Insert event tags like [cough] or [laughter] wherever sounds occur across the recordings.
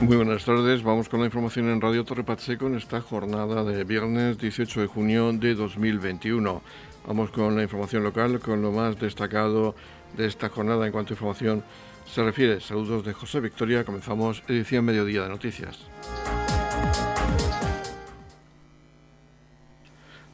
Muy buenas tardes, vamos con la información en Radio Torre Pacheco en esta jornada de viernes 18 de junio de 2021. Vamos con la información local, con lo más destacado de esta jornada en cuanto a información se refiere. Saludos de José Victoria, comenzamos edición Mediodía de Noticias.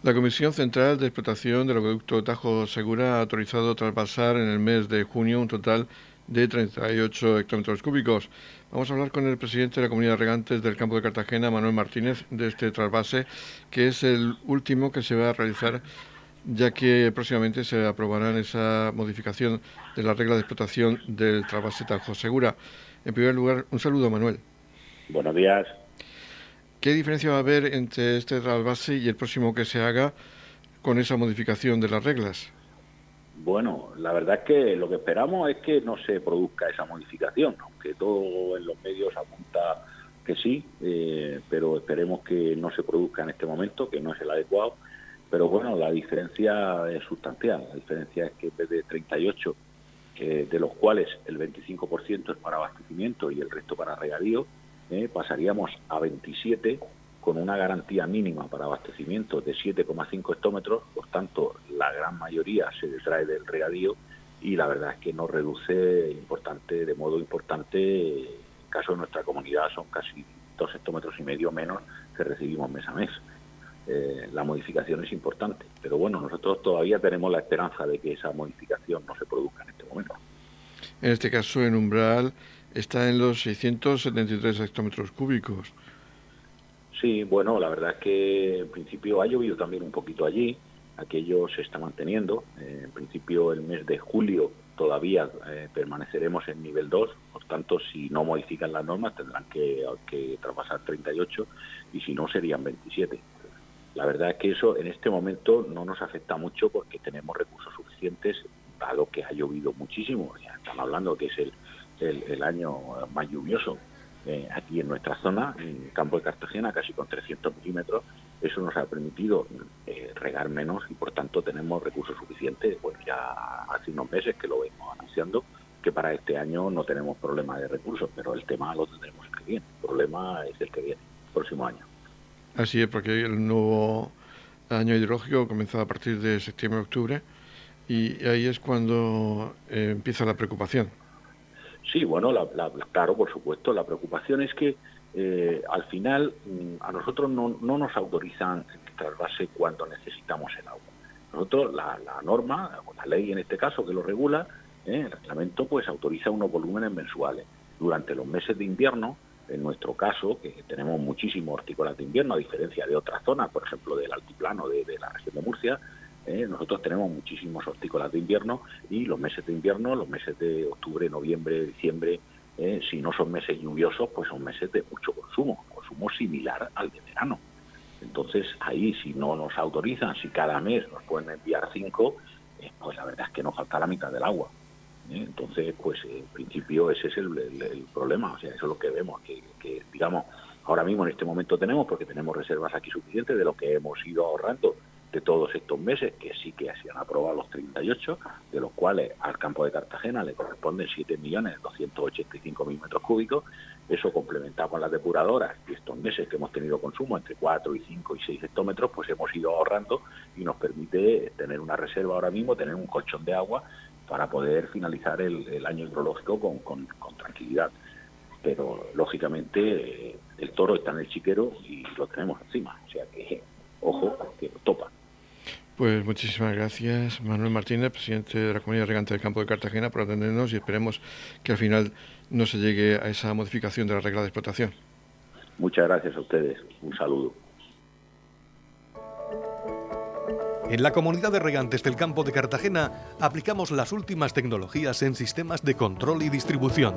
La Comisión Central de Explotación del Acueducto Tajo Segura ha autorizado trasvasar en el mes de junio un total de 38 hectómetros cúbicos. Vamos a hablar con el presidente de la Comunidad de Regantes del Campo de Cartagena, Manuel Martínez, de este trasvase, que es el último que se va a realizar, ya que próximamente se aprobará esa modificación de la regla de explotación del trasvase Tajo Segura. En primer lugar, un saludo, Manuel. Buenos días. ¿Qué diferencia va a haber entre este trasvase y el próximo que se haga con esa modificación de las reglas? Bueno, la verdad es que lo que esperamos es que no se produzca esa modificación, aunque todo en los medios apunta que sí, eh, pero esperemos que no se produzca en este momento, que no es el adecuado. Pero bueno, la diferencia es sustancial. La diferencia es que en vez de 38, de los cuales el 25% es para abastecimiento y el resto para regadío, ¿eh? pasaríamos a 27 con una garantía mínima para abastecimiento de 7,5 hectómetros, por tanto la gran mayoría se detrae del regadío y la verdad es que nos reduce importante, de modo importante, en caso de nuestra comunidad son casi 2 hectómetros y medio menos que recibimos mes a mes. Eh, la modificación es importante, pero bueno, nosotros todavía tenemos la esperanza de que esa modificación no se produzca en este momento. En este caso, en umbral está en los 673 hectómetros cúbicos. Sí, bueno, la verdad es que en principio ha llovido también un poquito allí, aquello se está manteniendo. Eh, en principio el mes de julio todavía eh, permaneceremos en nivel 2, por tanto si no modifican las normas tendrán que, que traspasar 38 y si no serían 27. La verdad es que eso en este momento no nos afecta mucho porque tenemos recursos suficientes, dado que ha llovido muchísimo. Ya estamos hablando que es el el, año más lluvioso eh, aquí en nuestra zona, en el campo de Cartagena, casi con 300 milímetros. Eso nos ha permitido eh, regar menos y por tanto tenemos recursos suficientes. Bueno, ya hace unos meses que lo venimos anunciando que para este año no tenemos problema de recursos, pero el tema lo tendremos el que viene. El problema es el que viene, el próximo año. Así es, porque el nuevo año hidrológico comenzó a partir de septiembre-octubre y ahí es cuando eh, empieza la preocupación. Sí, bueno, claro, por supuesto. La preocupación es que eh, al final mm, a nosotros no, nos autorizan el trasvase cuando necesitamos el agua. Nosotros, la, norma, la ley en este caso que lo regula, eh, el reglamento, pues autoriza unos volúmenes mensuales. Durante los meses de invierno, en nuestro caso, que tenemos muchísimos hortícolas de invierno, a diferencia de otras zonas, por ejemplo del altiplano de la región de Murcia, ¿eh? Nosotros tenemos muchísimos hortícolas de invierno y los meses de invierno, los meses de octubre, noviembre, diciembre, ¿eh? si no son meses lluviosos, pues son meses de mucho consumo, consumo similar al de verano. Entonces ahí si no nos autorizan, si cada mes nos pueden enviar cinco, eh, pues la verdad es que nos falta la mitad del agua. Entonces, pues en principio ese es el, problema, o sea, eso es lo que vemos, que, que digamos, ahora mismo en este momento tenemos, porque tenemos reservas aquí suficientes de lo que hemos ido ahorrando de todos estos meses, que sí que se han aprobado los 38, de los cuales al campo de Cartagena le corresponden 7.285.000 metros cúbicos, eso complementado con las depuradoras y estos meses que hemos tenido consumo entre 4 y 5 y 6 hectómetros, pues hemos ido ahorrando y nos permite tener una reserva ahora mismo, tener un colchón de agua para poder finalizar el, año hidrológico con, tranquilidad. Pero lógicamente el toro está en el chiquero y lo tenemos encima, o sea que ojo, que topa. Pues muchísimas gracias, Manuel Martínez, presidente de la Comunidad Regante del Campo de Cartagena, por atendernos y esperemos que al final no se llegue a esa modificación de la regla de explotación. Muchas gracias a ustedes. Un saludo. En la comunidad de regantes del campo de Cartagena aplicamos las últimas tecnologías en sistemas de control y distribución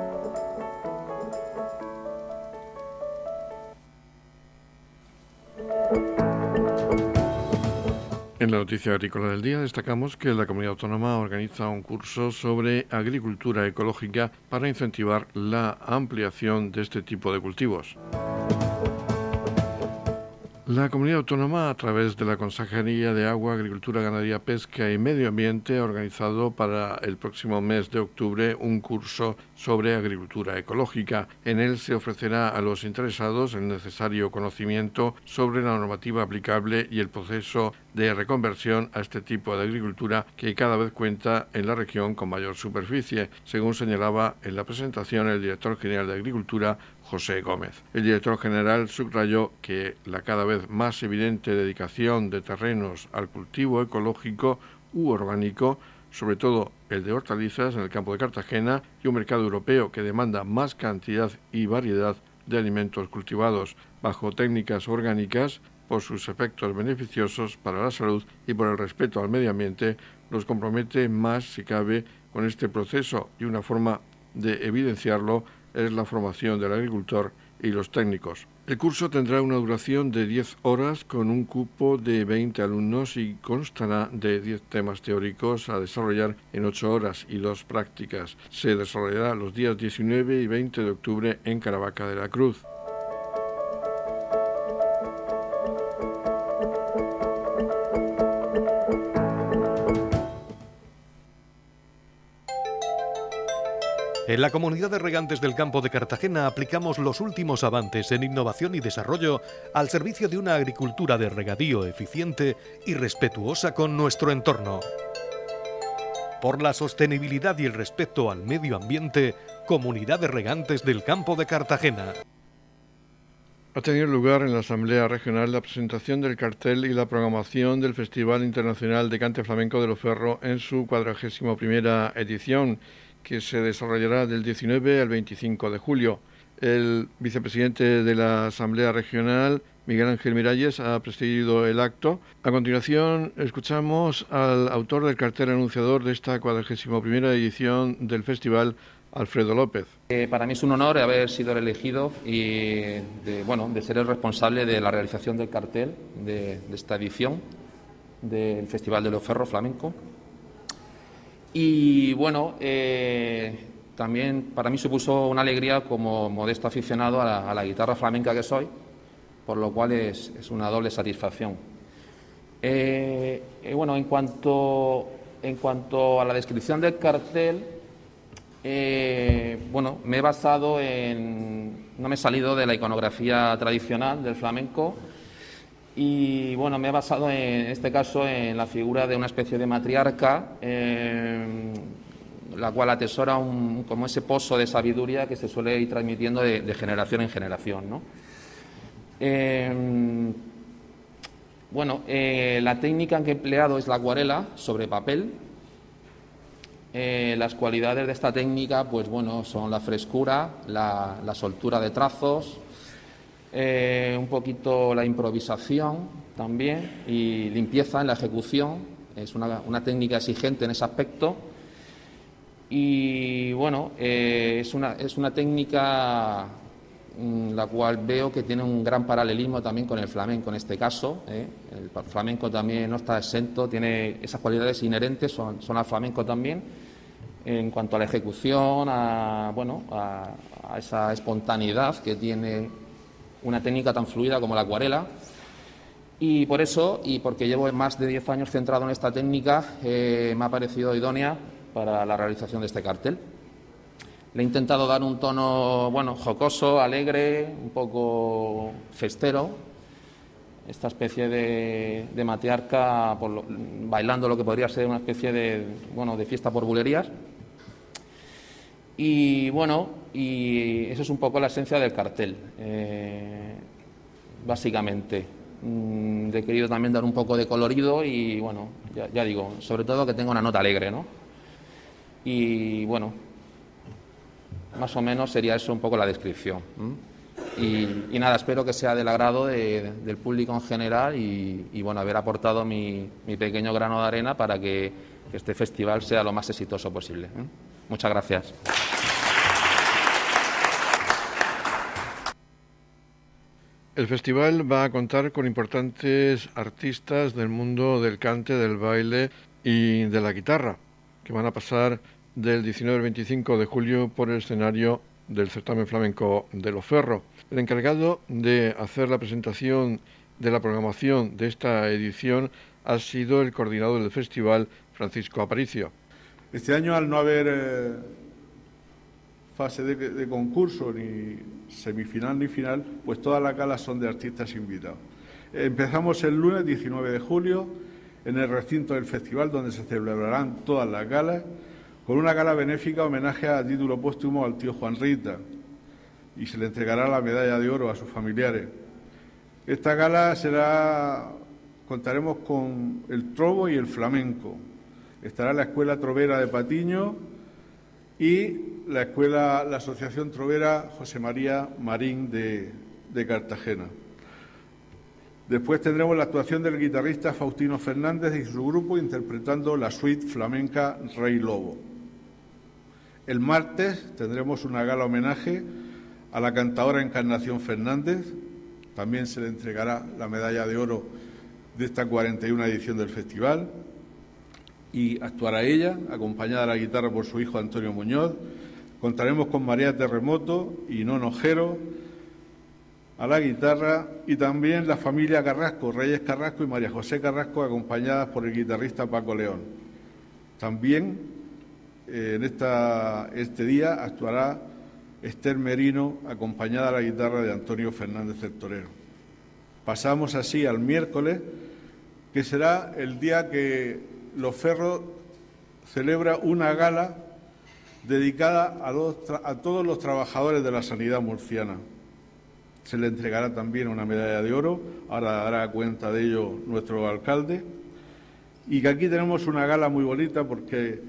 En la noticia agrícola del día destacamos que la comunidad autónoma organiza un curso sobre agricultura ecológica para incentivar la ampliación de este tipo de cultivos. La comunidad autónoma, a través de la Consejería de Agua, Agricultura, Ganadería, Pesca y Medio Ambiente, ha organizado para el próximo mes de octubre un curso sobre agricultura ecológica. En él se ofrecerá a los interesados el necesario conocimiento sobre la normativa aplicable y el proceso de reconversión a este tipo de agricultura que cada vez cuenta en la región con mayor superficie, según señalaba en la presentación el director general de Agricultura, José Gómez. El director general subrayó que la cada vez más evidente dedicación de terrenos al cultivo ecológico u orgánico, sobre todo el de hortalizas en el campo de Cartagena, y un mercado europeo que demanda más cantidad y variedad de alimentos cultivados bajo técnicas orgánicas por sus efectos beneficiosos para la salud y por el respeto al medio ambiente, nos compromete más, si cabe, con este proceso y una forma de evidenciarlo es la formación del agricultor y los técnicos. El curso tendrá una duración de 10 horas con un cupo de 20 alumnos y constará de 10 temas teóricos a desarrollar en 8 horas y 2 prácticas. Se desarrollará los días 19 y 20 de octubre en Caravaca de la Cruz. En la comunidad de regantes del campo de Cartagena aplicamos los últimos avances en innovación y desarrollo al servicio de una agricultura de regadío eficiente y respetuosa con nuestro entorno. Por la sostenibilidad y el respeto al medio ambiente, Comunidad de Regantes del Campo de Cartagena. Ha tenido lugar en la Asamblea Regional la presentación del cartel y la programación del Festival Internacional de Cante Flamenco de Loferro en su cuadragésimo primera edición que se desarrollará del 19 al 25 de julio. El vicepresidente de la Asamblea Regional, Miguel Ángel Miralles, ha presidido el acto. A continuación, escuchamos al autor del cartel anunciador de esta 41 primera edición del festival, Alfredo López. Eh, para mí es un honor haber sido elegido y de, bueno, de ser el responsable de la realización del cartel de, de esta edición del Festival de los Ferros Flamenco. Y bueno, eh, también para mí supuso una alegría como modesto aficionado a la, guitarra flamenca que soy, por lo cual es, una doble satisfacción. Eh, eh, bueno, en cuanto, en cuanto a la descripción del cartel, bueno, me he basado en. No me he salido de la iconografía tradicional del flamenco y bueno, me he basado en este caso en la figura de una especie de matriarca, eh, la cual atesora un, como ese pozo de sabiduría que se suele ir transmitiendo de, generación en generación. ¿no? Eh, bueno, eh, la técnica que he empleado es la acuarela sobre papel. las cualidades de esta técnica, pues bueno, son la frescura, la soltura de trazos, eh, un poquito la improvisación también y limpieza en la ejecución. Es una, técnica exigente en ese aspecto. Y bueno, eh, es, una, es una técnica mm, la cual veo que tiene un gran paralelismo también con el flamenco en este caso. ¿eh? El flamenco también no está exento, tiene esas cualidades inherentes, son, son al flamenco también, en cuanto a la ejecución, a, bueno, a esa espontaneidad que tiene una técnica tan fluida como la acuarela. Y por eso, y porque llevo más de 10 años centrado en esta técnica, eh, me ha parecido idónea para la realización de este cartel. Le he intentado dar un tono, bueno, jocoso, alegre, un poco festero, esta especie de, de bailando lo que podría ser una especie de, bueno, de fiesta por bulerías. Y bueno, y eso es un poco la esencia del cartel, eh, básicamente. Mm, he querido también dar un poco de colorido y bueno, ya, digo, sobre todo que tenga una nota alegre, ¿no? Y bueno, más o menos sería eso un poco la descripción. Y, nada, espero que sea del agrado del público en general y, bueno, haber aportado mi, pequeño grano de arena para que, este festival sea lo más exitoso posible. Muchas gracias. El festival va a contar con importantes artistas del mundo del cante, del baile y de la guitarra, que van a pasar del 19 al 25 de julio por el escenario del certamen flamenco de Loferro. El encargado de hacer la presentación de la programación de esta edición ha sido el coordinador del festival, Francisco Aparicio. Este año, al no haber eh, fase de, concurso, ni semifinal ni final, pues todas las galas son de artistas invitados. Empezamos el lunes 19 de julio en el recinto del festival donde se celebrarán todas las galas, con una gala benéfica homenaje a título póstumo al tío Juan Rita y se le entregará la medalla de oro a sus familiares. Esta gala será, contaremos con el trobo y el flamenco. Estará la Escuela Trovera de Patiño y la Escuela, la Asociación Trovera José María Marín de, de Cartagena. Después tendremos la actuación del guitarrista Faustino Fernández y su grupo interpretando la suite flamenca Rey Lobo. El martes tendremos una gala homenaje a la cantadora Encarnación Fernández. También se le entregará la medalla de oro de esta 41 edición del festival. Y actuará ella, acompañada a la guitarra por su hijo Antonio Muñoz. Contaremos con María Terremoto y Nono Ojero a la guitarra y también la familia Carrasco, Reyes Carrasco y María José Carrasco, acompañadas por el guitarrista Paco León. También eh, en esta, este día actuará Esther Merino, acompañada a la guitarra de Antonio Fernández el Torero. Pasamos así al miércoles, que será el día que Los Ferros celebra una gala dedicada a, todos los trabajadores de la sanidad murciana. Se le entregará también una medalla de oro, ahora dará cuenta de ello nuestro alcalde. Y que aquí tenemos una gala muy bonita porque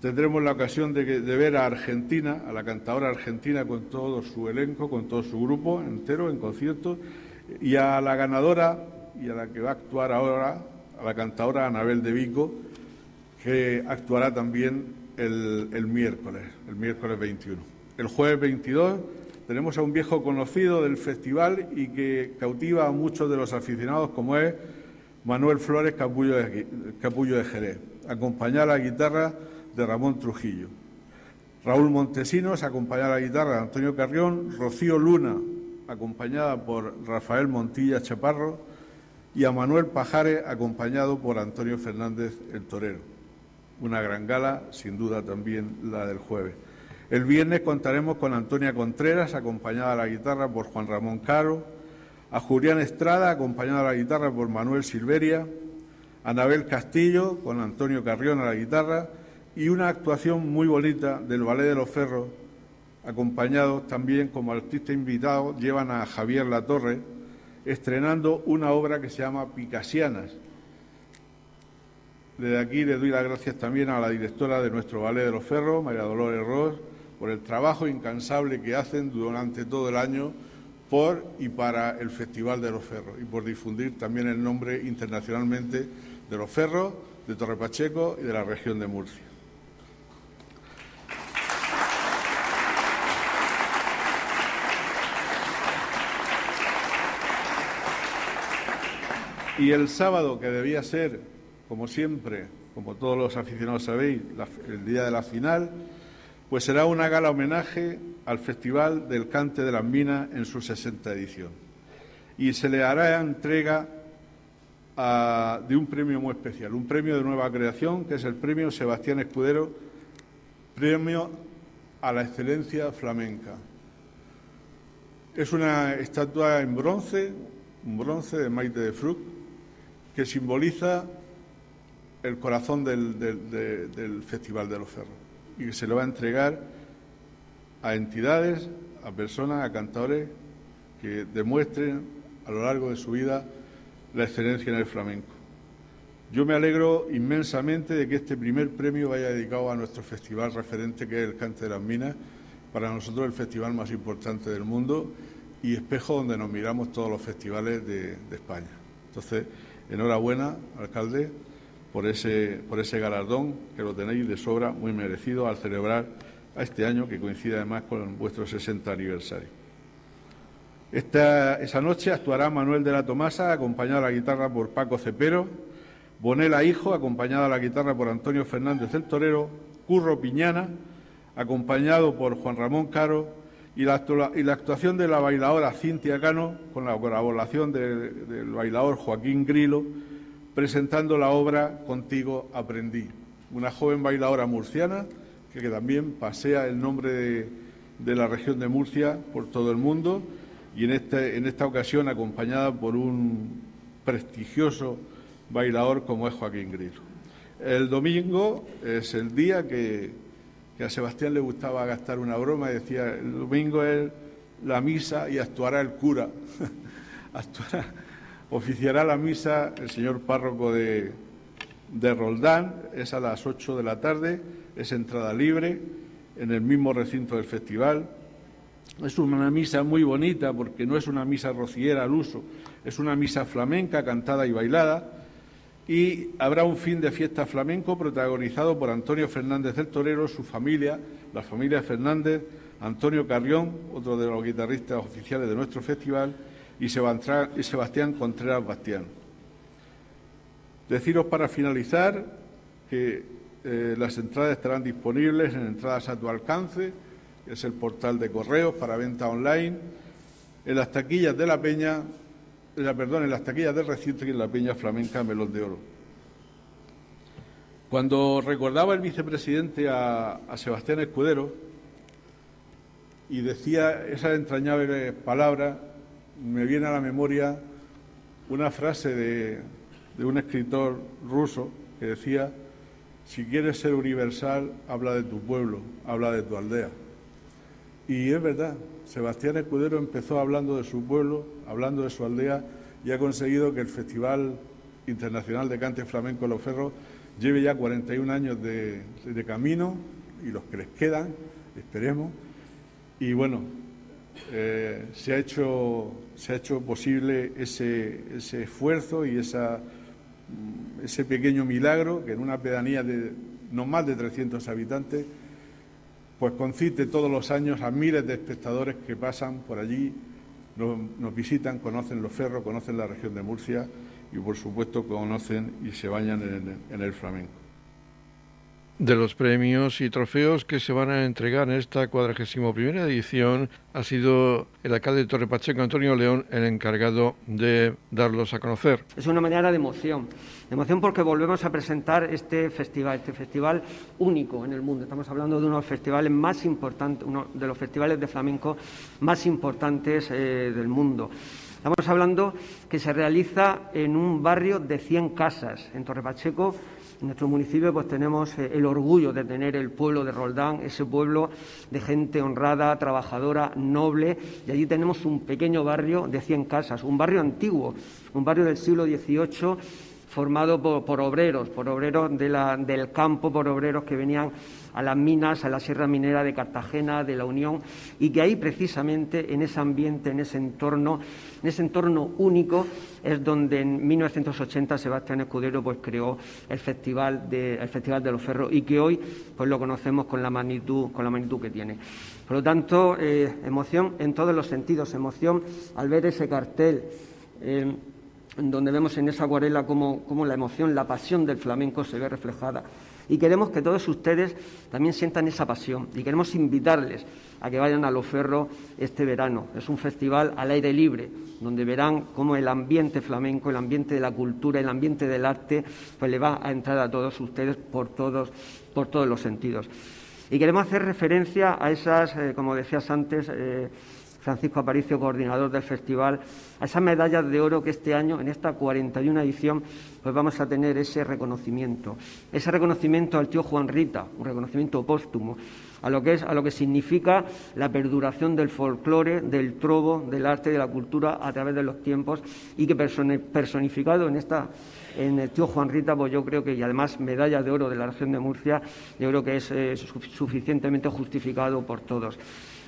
tendremos la ocasión de, ver a Argentina, a la cantadora argentina con todo su elenco, con todo su grupo entero en concierto, y a la ganadora y a la que va a actuar ahora, a la cantadora Anabel de Vico, que actuará también el, el miércoles, el miércoles 21. El jueves 22 tenemos a un viejo conocido del festival y que cautiva a muchos de los aficionados, como es Manuel Flores Capullo de, Capullo de Jerez, acompañada a la guitarra de Ramón Trujillo. Raúl Montesinos, acompañada a la guitarra de Antonio Carrión, Rocío Luna, acompañada por Rafael Montilla Chaparro, y a Manuel Pajares, acompañado por Antonio Fernández el Torero. Una gran gala, sin duda también la del jueves. El viernes contaremos con Antonia Contreras, acompañada a la guitarra por Juan Ramón Caro, a Julián Estrada, acompañada a la guitarra por Manuel Silveria, a Anabel Castillo, con Antonio Carrión a la guitarra, y una actuación muy bonita del Ballet de los Ferros, acompañados también como artista invitado, llevan a Javier Latorre, estrenando una obra que se llama Picasianas. Desde aquí le doy las gracias también a la directora de nuestro Ballet de los Ferros, María Dolores Ross, por el trabajo incansable que hacen durante todo el año por y para el Festival de los Ferros y por difundir también el nombre internacionalmente de los Ferros, de Torre Pacheco y de la región de Murcia. Y el sábado, que debía ser, como siempre, como todos los aficionados sabéis, el día de la final, pues será una gala homenaje al Festival del Cante de las Minas en su 60 edición. Y se le hará entrega de un premio muy especial, un premio de nueva creación, que es el premio Sebastián Escudero, premio a la excelencia flamenca. Es una estatua en bronce, un bronce de Maite de Fruc, que simboliza el corazón del, Festival de los Ferros y que se lo va a entregar a entidades, a personas, a cantadores que demuestren a lo largo de su vida la excelencia en el flamenco. Yo me alegro inmensamente de que este primer premio vaya dedicado a nuestro festival referente, que es el Cante de las Minas, para nosotros el festival más importante del mundo y espejo donde nos miramos todos los festivales de, de España. Entonces, Enhorabuena, alcalde, por ese, galardón que lo tenéis de sobra, muy merecido, al celebrar a este año, que coincide además con vuestro 60 aniversario. esa noche actuará Manuel de la Tomasa, acompañado a la guitarra por Paco Cepero, Bonela Hijo, acompañado a la guitarra por Antonio Fernández del Torero, Curro Piñana, acompañado por Juan Ramón Caro, y la, actuación de la bailadora Cintia Cano, con la colaboración del bailador Joaquín Grilo, presentando la obra Contigo aprendí. Una joven bailadora murciana que, también pasea el nombre de, la región de Murcia por todo el mundo y en, este, en esta ocasión acompañada por un prestigioso bailador como es Joaquín Grillo. El domingo es el día que, a Sebastián le gustaba gastar una broma y decía, el domingo es la misa y actuará el cura. [laughs] oficiará la misa el señor párroco de, de Roldán, es a las 8 de la tarde, es entrada libre en el mismo recinto del festival. Es una misa muy bonita porque no es una misa rociera al uso, es una misa flamenca cantada y bailada. Y habrá un fin de fiesta flamenco protagonizado por Antonio Fernández del Torero, su familia, la familia Fernández, Antonio Carrión, otro de los guitarristas oficiales de nuestro festival, y Sebastián Contreras Bastián. Deciros para finalizar que eh, las entradas estarán disponibles en entradas a tu alcance, que es el portal de correos para venta online, en las taquillas de la Peña, perdón, en las taquillas del recinto y en la Peña Flamenca Melón de Oro. Cuando recordaba el vicepresidente a, Sebastián Escudero y decía esas entrañables palabras, me viene a la memoria una frase de un escritor ruso que decía si quieres ser universal, habla de tu pueblo, habla de tu aldea. Y es verdad, Sebastián Escudero empezó hablando de su pueblo, hablando de su aldea, y ha conseguido que el Festival Internacional de Cante Flamenco Los Ferros lleve ya 41 años de, camino, y los que les quedan, esperemos. Y bueno, eh, se, ha hecho, se ha hecho posible ese, esfuerzo y Mm, ese pequeño milagro que en una pedanía de no más de 300 habitantes, pues concite todos los años a miles de espectadores que pasan por allí, nos, visitan, conocen los ferros, conocen la región de Murcia y por supuesto conocen y se bañan en el flamenco de los premios y trofeos que se van a entregar en esta cuadragésimo primera edición ha sido el alcalde de Torre Pacheco, Antonio León, el encargado de darlos a conocer. Es una manera de emoción, emoción porque volvemos a presentar este festival, este festival único en el mundo. Estamos hablando de uno de los festivales más importantes, uno de los festivales de flamenco más importantes eh, del mundo. Estamos hablando que se realiza en un barrio de 100 casas, en Torre Pacheco, en nuestro municipio pues tenemos eh, el orgullo de tener el pueblo de Roldán, ese pueblo de gente honrada, trabajadora, noble, y allí tenemos un pequeño barrio de 100 casas, un barrio antiguo, un barrio del siglo XVIII formado por, obreros, por obreros del campo, por obreros que venían a las minas, a la Sierra Minera de Cartagena, de la Unión, y que ahí precisamente en ese ambiente, en ese entorno, en ese entorno único, es donde en 1980 Sebastián Escudero pues, creó el Festival de, Festival de los Ferros y que hoy pues, lo conocemos con la magnitud, con la magnitud que tiene. Por lo tanto, eh, emoción en todos los sentidos, emoción al ver ese cartel. Eh, donde vemos en esa acuarela cómo, cómo la emoción, la pasión del flamenco se ve reflejada y queremos que todos ustedes también sientan esa pasión y queremos invitarles a que vayan a Los Ferros este verano. Es un festival al aire libre, donde verán cómo el ambiente flamenco, el ambiente de la cultura, el ambiente del arte, pues le va a entrar a todos ustedes por todos, por todos los sentidos. Y queremos hacer referencia a esas, eh, como decías antes, eh, Francisco Aparicio, coordinador del festival, a esas medallas de oro que este año, en esta 41 edición, pues vamos a tener ese reconocimiento. Ese reconocimiento al tío Juan Rita, un reconocimiento póstumo, a lo que, es, a lo que significa la perduración del folclore, del trobo, del arte, de la cultura a través de los tiempos y que personificado en esta en el tío Juan Rita, pues yo creo que, y además medalla de oro de la región de Murcia, yo creo que es suficientemente justificado por todos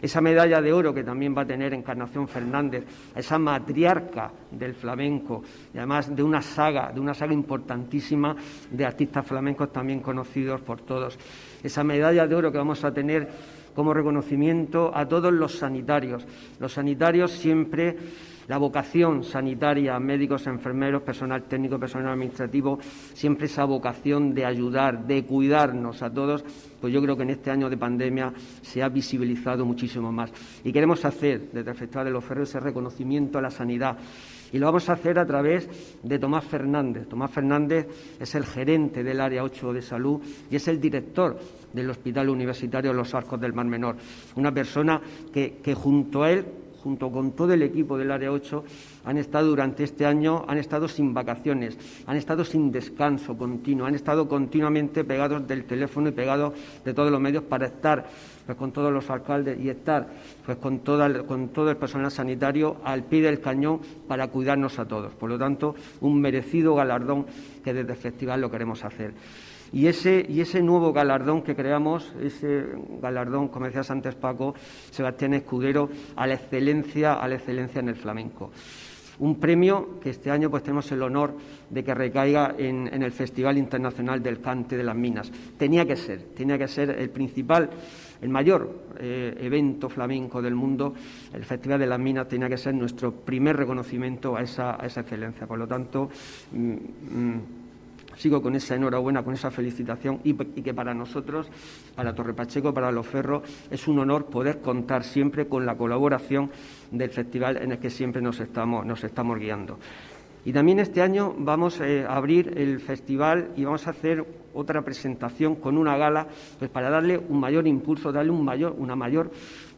esa medalla de oro que también va a tener Encarnación Fernández, esa matriarca del flamenco, y además de una saga, de una saga importantísima de artistas flamencos también conocidos por todos. Esa medalla de oro que vamos a tener como reconocimiento a todos los sanitarios. Los sanitarios siempre la vocación sanitaria, médicos, enfermeros, personal técnico, personal administrativo, siempre esa vocación de ayudar, de cuidarnos a todos, pues yo creo que en este año de pandemia se ha visibilizado muchísimo más. Y queremos hacer desde el Festival de los Ferros ese reconocimiento a la sanidad. Y lo vamos a hacer a través de Tomás Fernández. Tomás Fernández es el gerente del Área 8 de Salud y es el director del Hospital Universitario Los Arcos del Mar Menor. Una persona que, que junto a él junto con todo el equipo del Área 8, han estado durante este año, han estado sin vacaciones, han estado sin descanso continuo, han estado continuamente pegados del teléfono y pegados de todos los medios para estar pues, con todos los alcaldes y estar pues, con, con todo el personal sanitario al pie del cañón para cuidarnos a todos. Por lo tanto, un merecido galardón que desde el festival lo queremos hacer. Y ese, y ese nuevo galardón que creamos, ese galardón, como decías antes Paco, Sebastián Escudero, a la excelencia, a la excelencia en el flamenco. Un premio que este año pues tenemos el honor de que recaiga en, el Festival Internacional del Cante de las Minas. Tenía que ser, tenía que ser el principal, el mayor eh, evento flamenco del mundo, el Festival de las Minas tenía que ser nuestro primer reconocimiento a esa, excelencia. Por lo tanto, mm, mm, sigo con esa enhorabuena, con esa felicitación y, que para nosotros, para Torre Pacheco, para Los Ferros, es un honor poder contar siempre con la colaboración del festival en el que siempre nos estamos, guiando. Y también este año vamos eh, a abrir el festival y vamos a hacer otra presentación con una gala pues para darle un mayor impulso, darle una mayor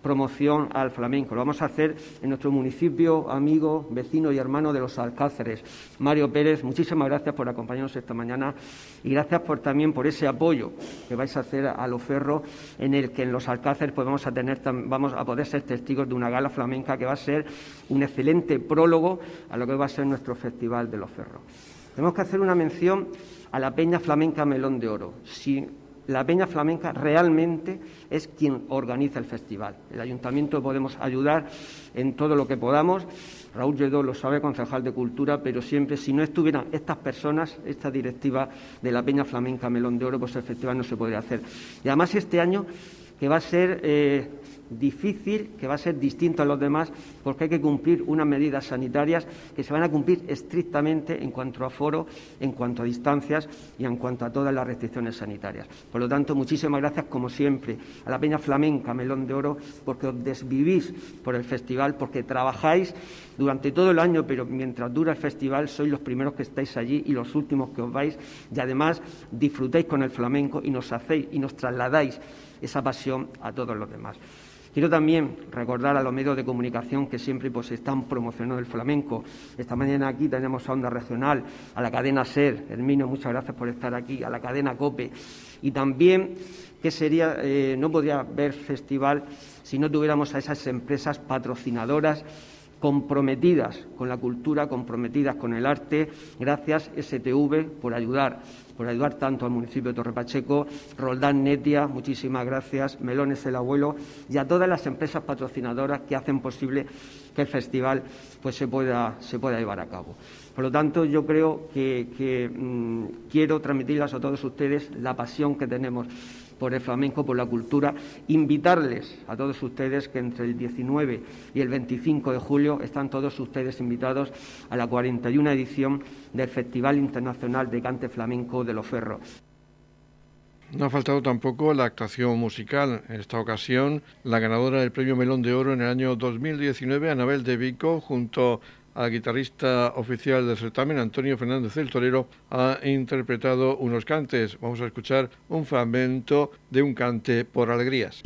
promoción al flamenco. Lo vamos a hacer en nuestro municipio, amigo, vecino y hermano de los Alcáceres. Mario Pérez, muchísimas gracias por acompañarnos esta mañana y gracias por, también por ese apoyo que vais a hacer a los ferros en el que en los Alcáceres pues vamos a tener vamos a poder ser testigos de una gala flamenca que va a ser un excelente prólogo a lo que va a ser nuestro festival de los ferros. Tenemos que hacer una mención a la Peña Flamenca Melón de Oro la Peña Flamenca realmente es quien organiza el festival. El ayuntamiento podemos ayudar en todo lo que podamos. Raúl Lledó lo sabe, concejal de Cultura, pero siempre, si no estuvieran estas personas, esta directiva de la Peña Flamenca Melón de Oro, pues el festival no se podría hacer. Y además este año, que va a ser eh, difícil, que va a ser distinto a los demás, porque hay que cumplir unas medidas sanitarias que se van a cumplir estrictamente en cuanto a foro, en cuanto a distancias y en cuanto a todas las restricciones sanitarias. Por lo tanto, muchísimas gracias, como siempre, a la Peña Flamenca Melón de Oro, porque os desvivís por el festival, porque trabajáis durante todo el año, pero mientras dura el festival sois los primeros que estáis allí y los últimos que os vais, y además disfrutáis con el flamenco y nos hacéis y nos trasladáis esa pasión a todos los demás. Quiero también recordar a los medios de comunicación que siempre pues, están promocionando el flamenco. Esta mañana aquí tenemos a Onda Regional, a la cadena SER. Hermino, muchas gracias por estar aquí, a la cadena COPE. Y también que sería, eh, no podría haber festival si no tuviéramos a esas empresas patrocinadoras comprometidas con la cultura, comprometidas con el arte. Gracias STV por ayudar por ayudar tanto al municipio de Torrepacheco, Roldán Netia, muchísimas gracias, Melones el Abuelo y a todas las empresas patrocinadoras que hacen posible que el festival pues, se, pueda, se pueda llevar a cabo. Por lo tanto, yo creo que, mm, quiero transmitirles a todos ustedes la pasión que tenemos por el flamenco, por la cultura, invitarles a todos ustedes que entre el 19 y el 25 de julio están todos ustedes invitados a la 41 edición del Festival Internacional de Cante Flamenco de Los Ferros. No ha faltado tampoco la actuación musical. En esta ocasión, la ganadora del Premio Melón de Oro en el año 2019, Anabel de Vico, junto al guitarrista oficial del certamen, Antonio Fernández del Torero, ha interpretado unos cantes. Vamos a escuchar un fragmento de un cante por alegrías.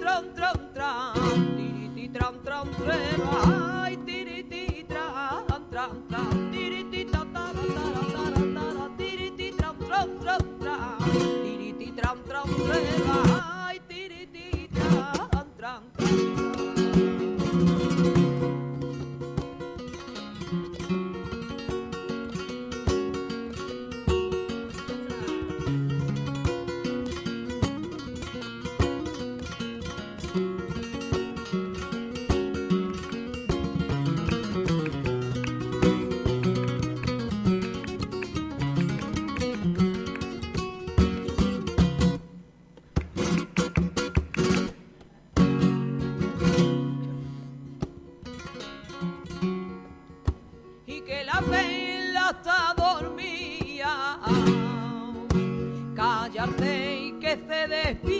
tran tran tran, tiriti tran tran tran. se despide.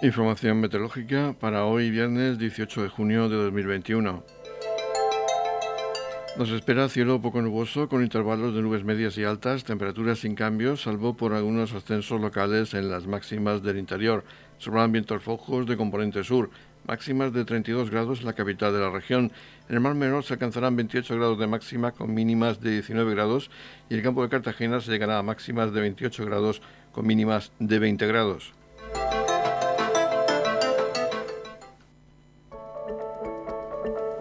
Información meteorológica para hoy viernes 18 de junio de 2021. Nos espera cielo poco nuboso con intervalos de nubes medias y altas, temperaturas sin cambios, salvo por algunos ascensos locales en las máximas del interior. Sobran vientos flojos de componente sur, máximas de 32 grados en la capital de la región. En el Mar Menor se alcanzarán 28 grados de máxima con mínimas de 19 grados y el campo de Cartagena se llegará a máximas de 28 grados con mínimas de 20 grados.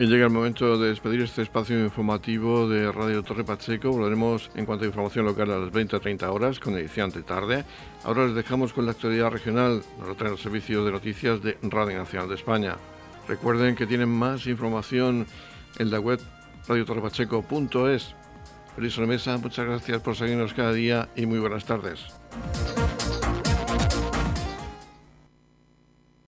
Y llega el momento de despedir este espacio informativo de Radio Torre Pacheco. Volveremos en cuanto a información local a las 20-30 horas con edición de tarde. Ahora les dejamos con la actualidad regional. Nos trae el servicio de noticias de Radio Nacional de España. Recuerden que tienen más información en la web radiotorrepacheco.es. Feliz mesa, muchas gracias por seguirnos cada día y muy buenas tardes.